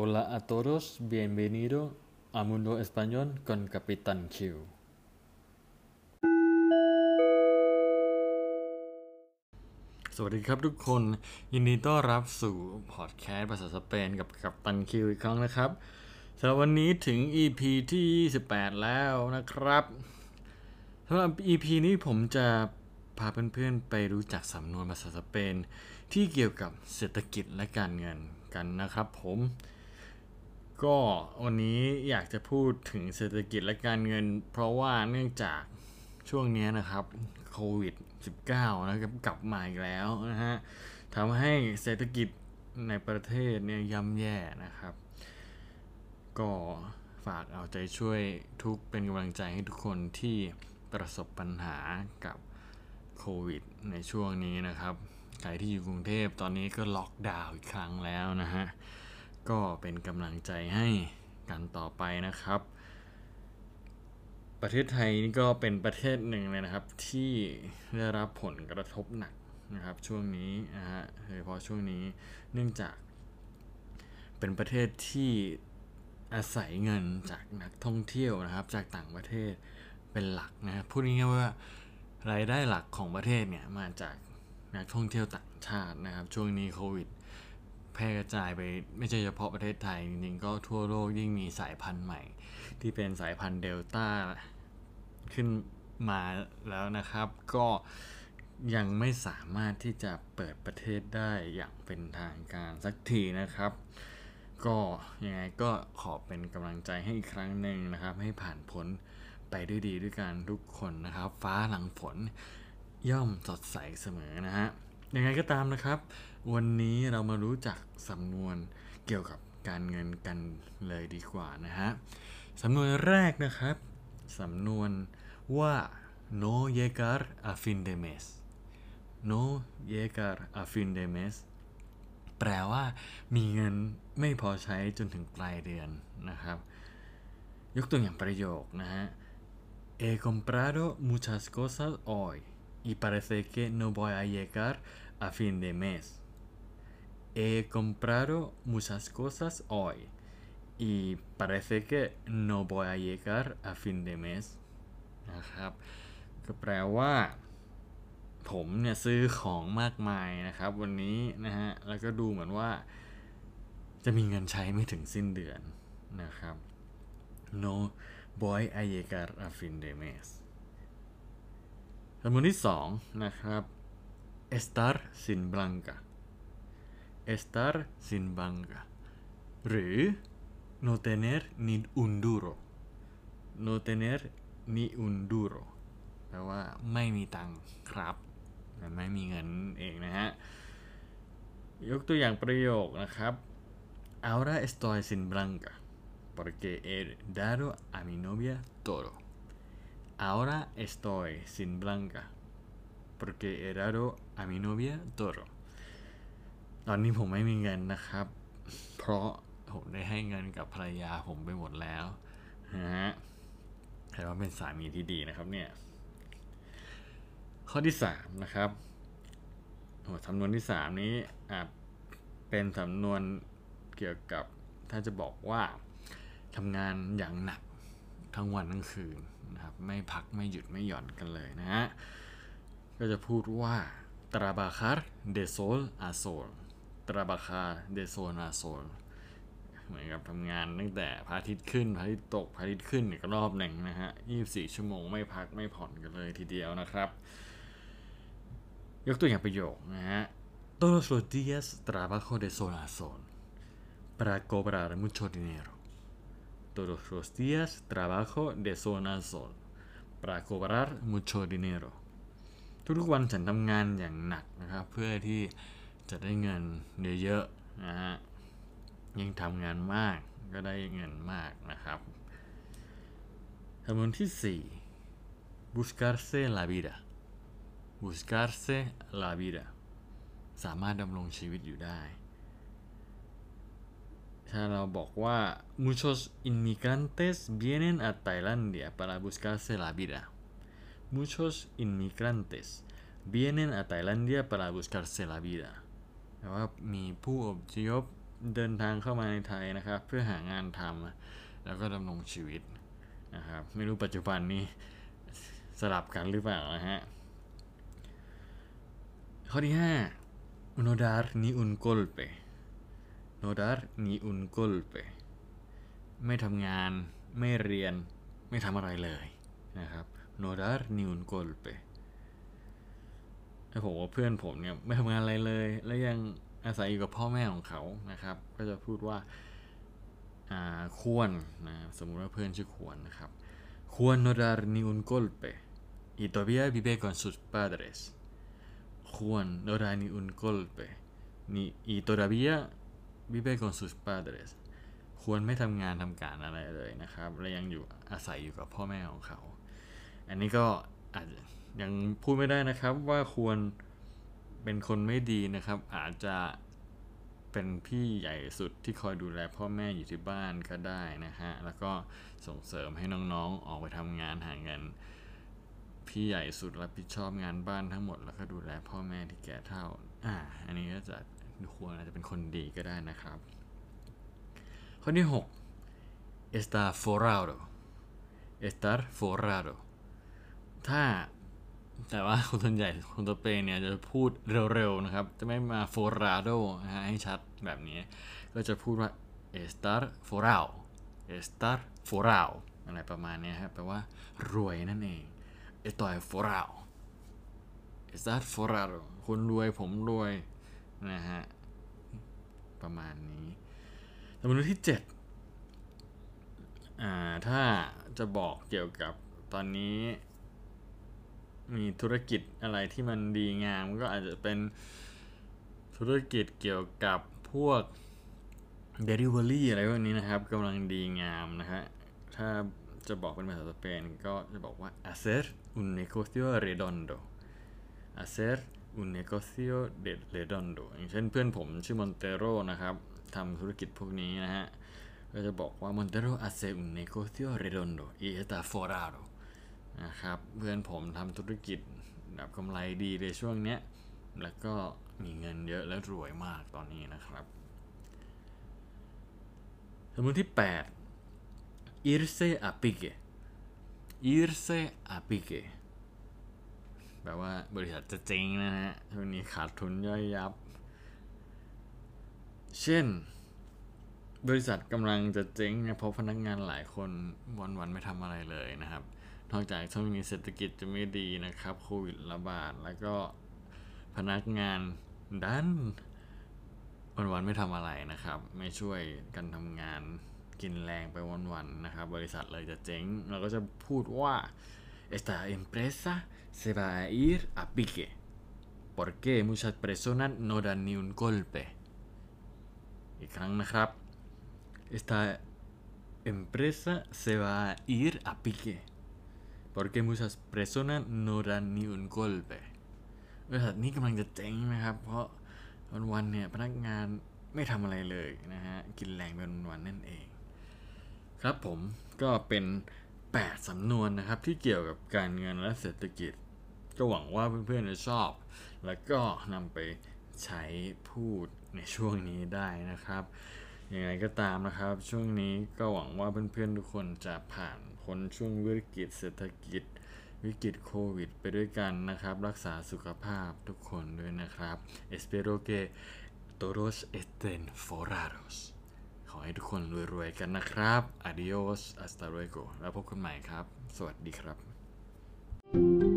Hola a todos, bienvenido a Mundo Español con Capitán Q สวัสดีครับทุกคน ยินดีต้อนรับสู่พอดแคสต์ภาษาสเปนกับกัปตันคิวอีกครั้งนะครับสำหรับวันนี้ถึง EP ที่ 28 แล้วนะครับสำหรับ EP นี้ผมจะพาเพื่อนๆไปรู้จักสำนวนภาษาสเปน ที่เกี่ยวกับเศรษฐกิจและการเงินกันนะครับผม ก็วันนี้อยากจะพูดถึงเศรษฐกิจและการเงิน เพราะว่าเนื่องจากช่วงนี้นะครับโควิด -19 นะครับกลับมาอีกแล้วนะฮะทำให้เศรษฐกิจในประเทศเนี่ยย่ำแย่นะครับ ก็ฝากเอาใจช่วยทุกเป็นกำลังใจให้ทุกคนที่ประสบปัญหากับโควิด ในช่วงนี้นะครับ ใครที่อยู่กรุงเทพตอนนี้ก็ล็อกดาวน์อีกครั้งแล้วนะฮะ ก็เป็นกำลังใจให้กันต่อไปนะครับ ประเทศไทยนี่ก็เป็นประเทศหนึ่งเลยนะครับ ที่ได้รับผลกระทบหนักนะครับช่วงนี้นะฮะโดยเฉพาะช่วงนี้เนื่องจาก เป็นประเทศที่อาศัยเงินจากนักท่องเที่ยวนะครับ จากต่างประเทศเป็นหลักนะครับพูดง่ายๆว่ารายได้หลักของประเทศเนี่ยมาจากนักท่องเที่ยวต่างชาตินะครับ ช่วงนี้โควิด แพร่กระจายไปไม่ใช่เฉพาะประเทศไทยจริงๆก็ทั่วโลกยิ่งมีสายพันธุ์ใหม่ ที่เป็นสายพันธุ์เดลต้าขึ้นมาแล้วนะครับ ก็ยังไม่สามารถที่จะเปิดประเทศได้อย่างเป็นทางการสักทีนะครับ ก็ยังไงก็ขอเป็นกำลังใจให้อีกครั้งหนึ่งนะครับ ให้ผ่านพ้นไปด้วยดีด้วยกันทุกคนนะครับ ฟ้าหลังฝนย่อมสดใสเสมอนะฮะ ยังไงก็ตามนะครับ วันนี้เรามารู้จักสำนวนเกี่ยวกับการเงินกันเลยดีกว่านะฮะสำนวนแรกนะครับสำนวนว่า no llegar a fin de mes no llegar a fin de mes แปลว่ามีเงินไม่พอใช้จนถึงปลายเดือนนะครับ ยกตัวอย่างประโยคนะฮะ He comprado muchas cosas hoy y parece que no voy a llegar a fin de mes. He comprado muchas cosas hoy y parece que no voy a llegar a fin de mes นะครับก็แปลว่า ผมเนี่ยซื้อของมากมายนะครับ วันนี้นะฮะแล้วก็ดูเหมือนว่า จะมีเงินใช้ไม่ถึงสิ้นเดือนนะครับ no voy a llegar a fin de mes สำนวนที่สองนะครับ estar sin blanca estar sin blanca หรือ no tener ni un duro no tener ni un duro แปลว่าไม่มีตังครับ ไม่มีเงินเองนะฮะ ยกตัวอย่างประโยคนะครับ ahora estoy sin blanca porque he dado a mi novia todo ahora estoy sin blanca porque he dado a mi novia todo ตอนนี้ผมไม่มีเงินนะครับ เพราะผมได้ให้เงินกับภรรยาผมไปหมดแล้วนะฮะแต่ว่าเป็นสามีที่ดีนะครับเนี่ย ข้อที่สามนะครับโอ้สำนวนที่สามนี้อาจเป็นสำนวนเกี่ยวกับถ้าจะบอกว่าทำงานอย่างหนักทั้งวันทั้งคืน นะครับไม่พักไม่หยุดไม่หย่อนกันเลยนะฮะ ก็จะพูดว่า trabajar de sol a sol trabajar de sol a sol เหมือนกับทำงานตั้งแต่พระอาทิตย์ขึ้นพระอาทิตย์ตกพระอาทิตย์ขึ้นอีกรอบหนึ่งนะฮะ 24 ชั่วโมงไม่พักไม่ผ่อนกันเลยทีเดียวนะครับ ยกตัวอย่างประโยคนะฮะ todos los días trabajo de sol a sol para cobrar mucho dinero todos los días trabajo de sol a sol para cobrar mucho dinero ทุกๆวันฉันทำงานอย่างหนักนะครับ เพื่อที่จะได้เงินเยอะๆนะฮะยิ่งทำงานมากก็ได้เงินมากนะครับคำนวนที่ 4 buscarse la vida buscarse la vida สามารถดำรงชีวิตอยู่ได้ ถ้าเราบอกว่า muchos inmigrantes vienen a Tailandia para buscarse la vida muchos inmigrantes vienen a Tailandia para buscarse la vida แปลว่ามีผู้อพยพเดินทางเข้ามาในไทยนะครับ เพื่อหางานทำแล้วก็ดำรงชีวิตนะครับ ไม่รู้ปัจจุบันนี้สลับกันหรือเปล่านะฮะ ข้อที่5 unodar ni un golpe no dar ni un golpe ไม่ทำงาน ไม่เรียน ไม่ทำอะไรเลยนะครับ no dar ni un golpe ถ้าผมว่าเพื่อนผมเนี่ยไม่ทำงานอะไรเลย แล้วยังอาศัยอยู่กับพ่อแม่ของเขานะครับ ก็จะพูดว่าควรนะสมมุติว่าเพื่อนชื่อควรนะครับควร no dar ni un golpe y todavía vive con sus padres ควร no dar ni un golpe ni y todavía vive con sus padres ควรไม่ทำงานทำการอะไรเลยนะครับและยังอยู่อาศัยอยู่กับพ่อแม่ของเขา อันนี้ก็อาจยังพูดไม่ได้นะครับว่าควรเป็นคนไม่ดีนะครับ อาจจะเป็นพี่ใหญ่สุดที่คอยดูแลพ่อแม่อยู่ที่บ้านก็ได้นะฮะ แล้วก็ส่งเสริมให้น้องๆออกไปทำงานหาเงิน พี่ใหญ่สุดรับผิดชอบงานบ้านทั้งหมด แล้วก็ดูแลพ่อแม่ที่แก่เท่า อ่า อันนี้ก็จะ ควรอาจจะเป็นคนดีก็ได้นะครับ ข้อที่ 6 estar forrado estar forrado ถ้าแต่ว่าคนส่วนใหญ่คนตัวเปนเนี่ยจะพูดเร็วๆนะครับ จะไม่มา forrado นะฮะให้ชัดแบบนี้ ก็จะพูดว่า estar forrado estar forrado อะไรประมาณนี้ครับแปลว่ารวยนั่นเอง estoy forrado estar forrado คนรวยผมรวย นะฮะ ประมาณนี้สมมติที่7อ่าถ้าจะบอกเกี่ยวกับตอนนี้ มีธุรกิจอะไรที่มันดีงามก็อาจจะเป็นธุรกิจเกี่ยวกับพวก Delivery อะไรพวกนี้นะครับกำลังดีงามนะฮะถ้าจะบอกเป็นภาษาสเปนก็จะบอกว่า hacer un negocio redondo hacer un negocio de redondo อย่างเช่นเพื่อนผมชื่อมอนเตโรนะครับทำธุรกิจพวกนี้นะฮะ ก็จะบอกว่า Montero hace un negocio redondo y está forrado นะครับเพื่อนผมทำธุรกิจแบบกำไรดีในช่วงเนี้ย แล้วก็มีเงินเยอะและรวยมากตอนนี้นะครับสมมติที่ 8 irse a pique irse a pique แปลว่าบริษัทจะเจ๊งนะฮะช่วงนี้ขาดทุนย่อยยับ เช่น บริษัทกำลังจะเจ๊งนะเพราะพนักงานหลายคนวันๆไม่ทำอะไรเลยนะครับ นอกจากช่วงนี้เศรษฐกิจจะไม่ดีนะครับโควิดระบาดแล้วก็พนักงานดันวันๆไม่ทำอะไรนะครับ ไม่ช่วยกันทำงานกินแรงไปวันๆนะครับ บริษัทเลยจะเจ๊งเราก็จะพูดว่า esta empresa se va a ir a pique porque muchas personas no dan ni un golpe อีกครั้งนะครับ esta empresa se va a ir a pique porque muchas personas no dan ni un golpe บริษัทนี้กำลังจะเจ๊งนะครับ เพราะวันๆเนี่ยพนักงานไม่ทำอะไรเลยนะฮะ กินแรงเป็นวันๆนั่นเอง ครับผมก็เป็น 8 สำนวนนะครับที่เกี่ยวกับการเงินและเศรษฐกิจ ก็หวังว่าเพื่อนๆจะชอบ แล้วก็นำไปใช้พูดในช่วงนี้ได้นะครับยังไงก็ตามนะครับ ช่วงนี้ก็หวังว่าเพื่อนๆทุกคนจะผ่านพ้นช่วงวิกฤตเศรษฐกิจ วิกฤตโควิด ไปด้วยกันนะครับ รักษาสุขภาพทุกคนด้วยนะครับ espero que todos estén forrados ขอให้ทุกคนรวยๆกันนะครับ adios hasta luego แล้วพบกันใหม่ครับ สวัสดีครับ thank you